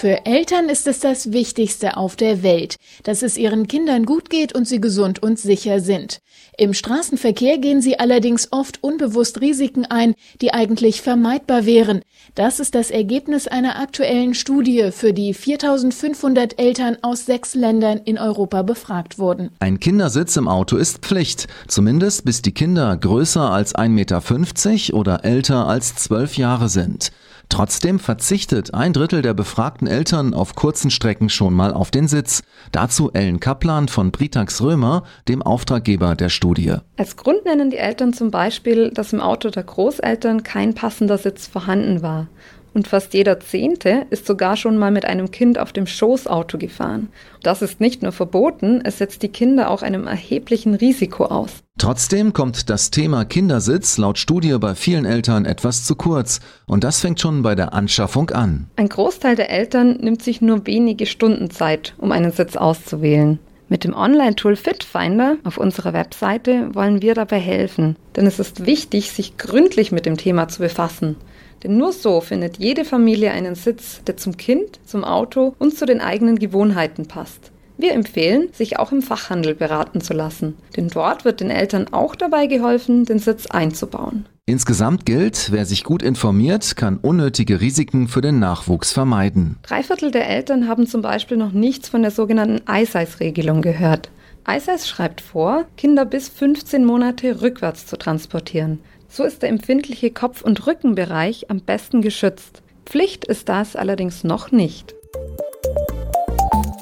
Für Eltern ist es das Wichtigste auf der Welt, dass es ihren Kindern gut geht und sie gesund und sicher sind. Im Straßenverkehr gehen sie allerdings oft unbewusst Risiken ein, die eigentlich vermeidbar wären. Das ist das Ergebnis einer aktuellen Studie, für die 4500 Eltern aus sechs Ländern in Europa befragt wurden. Ein Kindersitz im Auto ist Pflicht, zumindest bis die Kinder größer als 1,50 Meter oder älter als 12 Jahre sind. Trotzdem verzichtet ein Drittel der befragten Eltern auf kurzen Strecken schon mal auf den Sitz. Dazu Ellen Kaplan von Britax Römer, dem Auftraggeber der Studie. Als Grund nennen die Eltern zum Beispiel, dass im Auto der Großeltern kein passender Sitz vorhanden war. Und fast jeder Zehnte ist sogar schon mal mit einem Kind auf dem Schoßauto gefahren. Das ist nicht nur verboten, es setzt die Kinder auch einem erheblichen Risiko aus. Trotzdem kommt das Thema Kindersitz laut Studie bei vielen Eltern etwas zu kurz. Und das fängt schon bei der Anschaffung an. Ein Großteil der Eltern nimmt sich nur wenige Stunden Zeit, um einen Sitz auszuwählen. Mit dem Online-Tool FitFinder auf unserer Webseite wollen wir dabei helfen, denn es ist wichtig, sich gründlich mit dem Thema zu befassen. Denn nur so findet jede Familie einen Sitz, der zum Kind, zum Auto und zu den eigenen Gewohnheiten passt. Wir empfehlen, sich auch im Fachhandel beraten zu lassen, denn dort wird den Eltern auch dabei geholfen, den Sitz einzubauen. Insgesamt gilt, wer sich gut informiert, kann unnötige Risiken für den Nachwuchs vermeiden. Drei Viertel der Eltern haben zum Beispiel noch nichts von der sogenannten Eiseis-Regelung gehört. Eiseis schreibt vor, Kinder bis 15 Monate rückwärts zu transportieren. So ist der empfindliche Kopf- und Rückenbereich am besten geschützt. Pflicht ist das allerdings noch nicht.